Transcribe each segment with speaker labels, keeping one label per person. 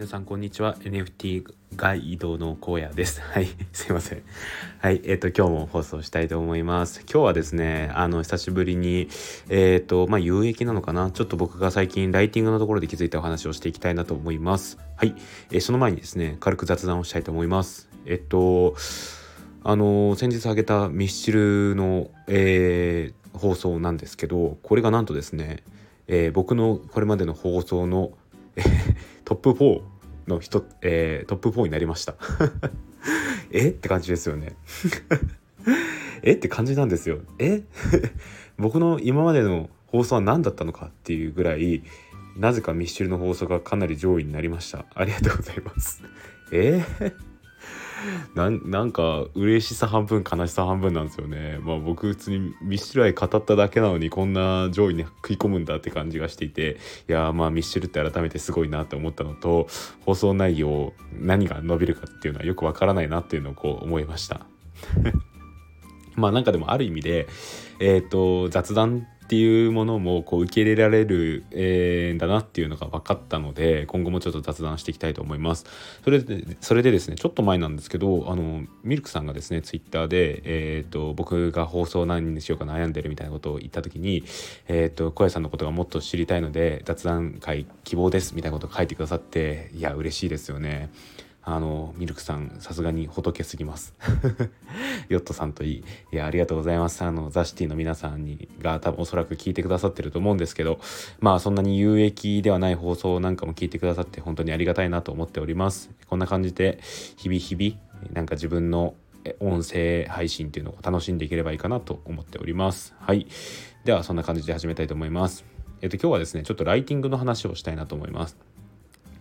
Speaker 1: 皆さんこんにちは。NFT ガイドの荒野です。はい。すいません。はい。えっ、ー、と今日も放送したいと思います。今日はですねあの久しぶりにえっ、ー、とまあ有益なのかな？ちょっと僕が最近ライティングのところで気づいたお話をしていきたいなと思います。はい、えー、その前にですね軽く雑談をしたいと思います。えっとあの先日あげたミスチルの、えー、放送なんですけどこれがなんとですね、えー、僕のこれまでの放送のトップ4の人、えー、トップ4になりました。え？って感じですよね。え？って感じなんですよ。え？僕の今までの放送は何だったのかっていうぐらいなぜかミッシュルの放送がかなり上位になりました。ありがとうございます。え？ー なんか嬉しさ半分悲しさ半分なんですよね。まあ僕普通にミッシュル愛語っただけなのにこんな上位に食い込むんだって感じがしていていやまあミッシュルって改めてすごいなって思ったのと放送内容何が伸びるかっていうのはよくわからないなっていうのをこう思いました。まあなんかでもある意味でえっ、ー、と雑談っていうものもこう受け入れられる、えー、だなっていうのが分かったので今後もちょっと雑談していきたいと思います。それでそれでですねちょっと前なんですけどあのミルクさんがですねツイッターで、えーと、僕が放送何にしようか悩んでるみたいなことを言った時に、えーと、小屋さんのことがもっと知りたいので雑談会希望ですみたいなことを書いてくださっていや嬉しいですよね。あのミルクさんさすがに仏すぎます。ヨットさんといい。いやありがとうございます。あのザ・シティの皆さんにが多分おそらく聞いてくださってると思うんですけどまあそんなに有益ではない放送なんかも聞いてくださって本当にありがたいなと思っております。こんな感じで日々日々なんか自分の音声配信っていうのを楽しんでいければいいかなと思っております。はい。ではそんな感じで始めたいと思います。えっと今日はですねちょっとライティングの話をしたいなと思います。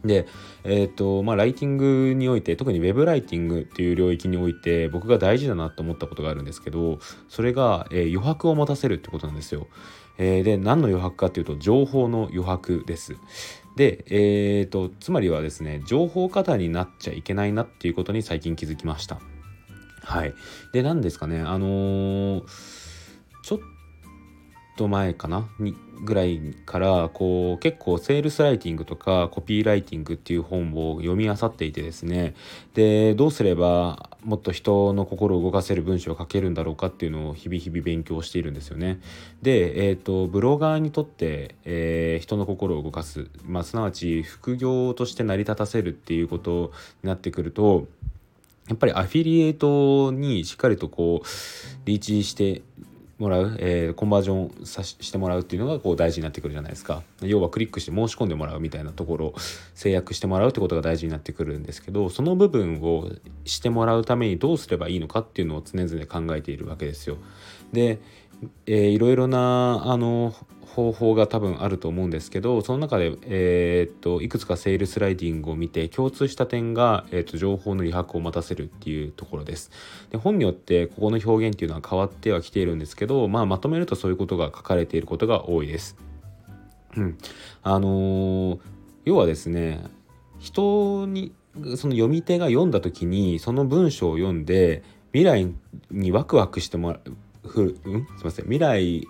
Speaker 1: で、えっ、ー、と、まあ、ライティングにおいて、特に web ライティングっていう領域において、僕が大事だなと思ったことがあるんですけど、それが、えー、余白を持たせるってことなんですよ。えー、で、何の余白かっていうと、情報の余白です。で、えっ、と、つまりはですね、情報過多になっちゃいけないなっていうことに最近気づきました。はい。で、何ですかね、あのちょっと前かな？にぐらいからこう結構セールスライティングとかコピーライティングっていう本を読み漁っていてですねでどうすればもっと人の心を動かせる文章を書けるんだろうかっていうのを日々日々勉強しているんですよね。で、えーと、ブロガーにとって、えー、人の心を動かす、まあ、すなわち副業として成り立たせるっていうことになってくるとやっぱりアフィリエイトにしっかりとこうリーチしてもらう、えー、コンバージョンさしてもらうっていうのがこう大事になってくるじゃないですか要はクリックして申し込んでもらうみたいなところを制約してもらうってことが大事になってくるんですけどその部分をしてもらうためにどうすればいいのかっていうのを常々考えているわけですよ。で、えー、いろいろなあの方法が多分あると思うんですけどその中で、えー、っといくつかセールスライディングを見て共通した点が、えー、っと情報の余白を待たせるっていうところです。で本によってここの表現っていうのは変わってはきているんですけど、まあ、まとめるとそういうことが書かれていることが多いです。うん、あのー、要はですね人にその読み手が読んだ時にその文章を読んで未来にワクワクしてもらう、うん、すみません未来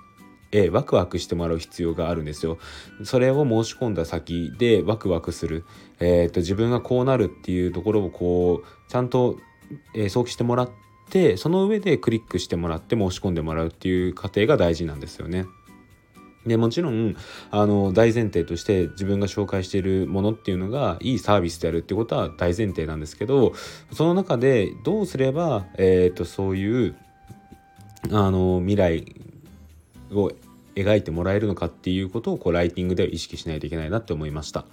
Speaker 1: えワクワクしてもらう必要があるんですよ。それを申し込んだ先でワクワクする、えーと、自分がこうなるっていうところをこうちゃんと、えー、想起してもらってその上でクリックしてもらって申し込んでもらうっていう過程が大事なんですよね。でもちろんあの大前提として自分が紹介しているものっていうのがいいサービスであるってことは大前提なんですけどその中でどうすれば、えーとそういうあの未来を描いてもらえるのかっていうことをこうライティングでは意識しないといけないなって思いました。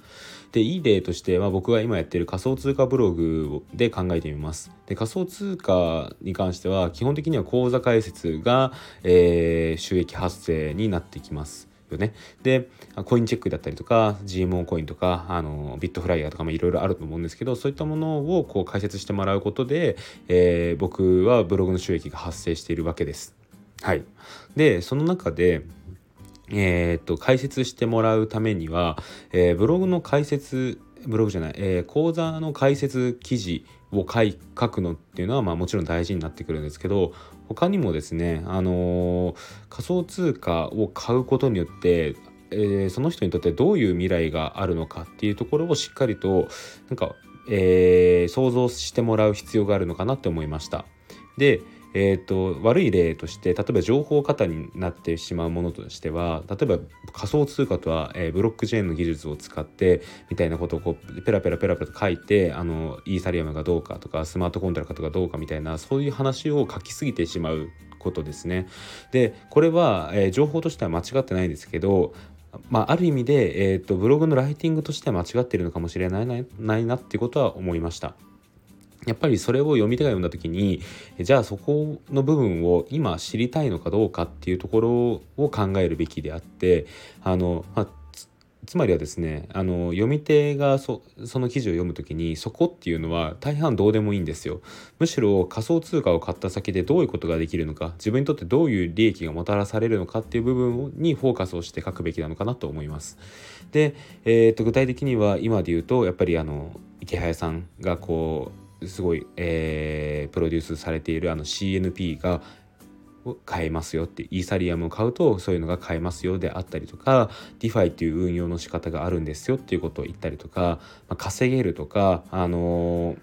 Speaker 1: でいい例としては僕が今やってる仮想通貨ブログで考えてみます。で仮想通貨に関しては基本的には口座開設が、えー、収益発生になってきます。よね、でコインチェックだったりとか GMO コインとかあのビットフライヤーとかもいろいろあると思うんですけどそういったものをこう解説してもらうことで、えー、僕はブログの収益が発生しているわけです。はい、でその中でえー、っと解説してもらうためには、えー、ブログの解説ブログじゃない、えー、講座の解説記事を書くのっていうのは、まあ、もちろん大事になってくるんですけど他にもですね、あのー、仮想通貨を買うことによってえー、その人にとってどういう未来があるのかっていうところをしっかりとなんか、えー、想像してもらう必要があるのかなって思いました。でえーと、悪い例として例えば情報過多になってしまうものとしては例えば仮想通貨とは、えー、ブロックチェーンの技術を使ってみたいなことをこうペラペラペラペラと書いてあのイーサリアムがどうかとかスマートコントラクトがどうかみたいなそういう話を書きすぎてしまうことですね。でこれは、えー、情報としては間違ってないんですけどまあ、ある意味で、えーと、ブログのライティングとしては間違っているのかもしれないなないなっていうことは思いました。やっぱりそれを読み手が読んだ時にじゃあそこの部分を今知りたいのかどうかっていうところを考えるべきであってあの、まあ、つまりはですねあの読み手がその記事を読む時にそこっていうのは大半どうでもいいんですよ。むしろ仮想通貨を買った先でどういうことができるのか自分にとってどういう利益がもたらされるのかっていう部分にフォーカスをして書くべきなのかなと思います。で、えー、と具体的には今で言うとやっぱりあの池早さんがこうすごい、えー、プロデュースされているあの CNP が買えますよってイーサリアムを買うとそういうのが買えますよであったりとか DeFi っていう運用の仕方があるんですよっていうことを言ったりとか、まあ、稼げるとか、あのー、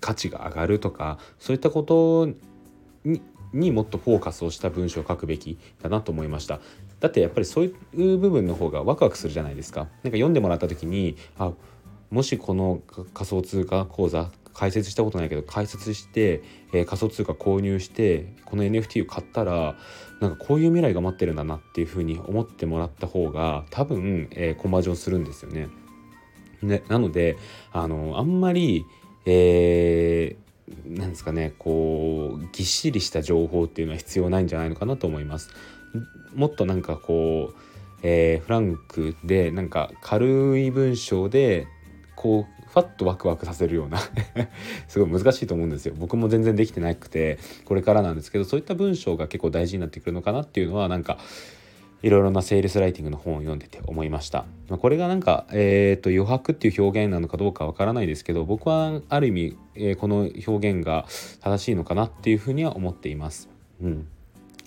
Speaker 1: 価値が上がるとかそういったことににもっとフォーカスをした文章を書くべきだなと思いました。だってやっぱりそういう部分の方がワクワクするじゃないですか。なんか読んでもらった時にあもしこの仮想通貨講座解説したことないけど解説して、えー、仮想通貨購入してこの NFT を買ったらなんかこういう未来が待ってるんだなっていうふうに思ってもらった方が多分、えー、コンバージョンするんですよね。ねなのであのあんまり、えー、なんですかねこうぎっしりした情報っていうのは必要ないんじゃないのかなと思います。もっとなんかこう、えー、フランクでなんか軽い文章でこうファッとワクワクさせるような すごい難しいと思うんですよ僕も全然できてなくてこれからなんですけどそういった文章が結構大事になってくるのかなっていうのはなんかいろいろなセールスライティングの本を読んでて思いました。ま、これがなんか、えーと、余白っていう表現なのかどうかわからないですけど僕はある意味、えー、この表現が正しいのかなっていうふうには思っています。うん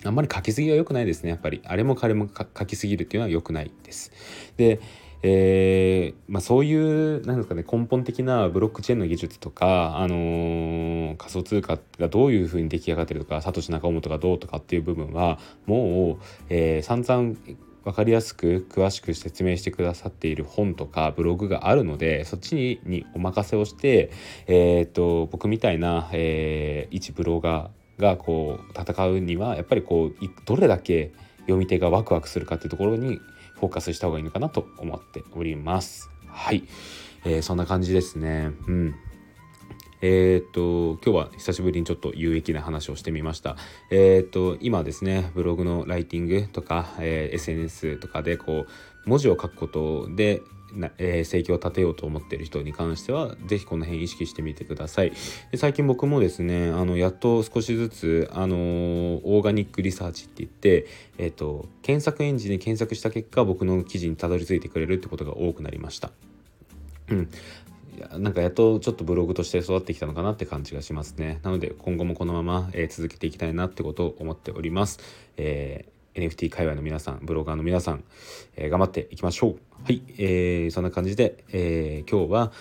Speaker 1: あんまり書きすぎは良くないですねやっぱりあれも彼も書きすぎるっていうのは良くないです。でえーまあ、そういうなんですか、ね、根本的なブロックチェーンの技術とか、あのー、仮想通貨がどういうふうに出来上がってるとかサトシ・ナカモトがどうとかっていう部分はもう、えー、散々分かりやすく詳しく説明してくださっている本とかブログがあるのでそっちにお任せをして、えーと、僕みたいな、えー、一ブロガーがこう戦うにはやっぱりこうどれだけ読み手がワクワクするかっていうところにフォーカスした方がいいのかなと思っております。はい、えー、そんな感じですね。うん。えっ、と今日は久しぶりにちょっと有益な話をしてみました。えっ、と今ですねブログのライティングとか、えー、SNS とかでこう文字を書くことでな、えー、生計を立てようと思っている人に関しては是非この辺意識してみてくださいで最近僕もですねあのやっと少しずつ、あのー、オーガニックリサーチって言って、えーと、検索エンジンで検索した結果僕の記事にたどり着いてくれるってことが多くなりました。うんなんかやっとちょっとブログとして育ってきたのかなって感じがしますね。なので今後もこのまま、え、続けていきたいなってことを思っております。えー NFT 界隈の皆さん、ブロガーの皆さん、えー、頑張っていきましょう。はい、えー、そんな感じで、えー、今日は、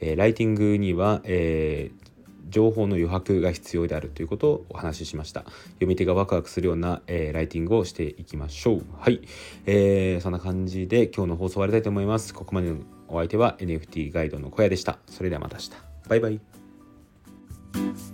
Speaker 1: えー、ライティングには、えー、情報の余白が必要であるということをお話ししました。読み手がワクワクするような、えー、ライティングをしていきましょう。はい、えー、そんな感じで今日の放送終わりたいと思います。ここまでのお相手は NFT ガイドの小屋でした。それではまた明日。バイバイ。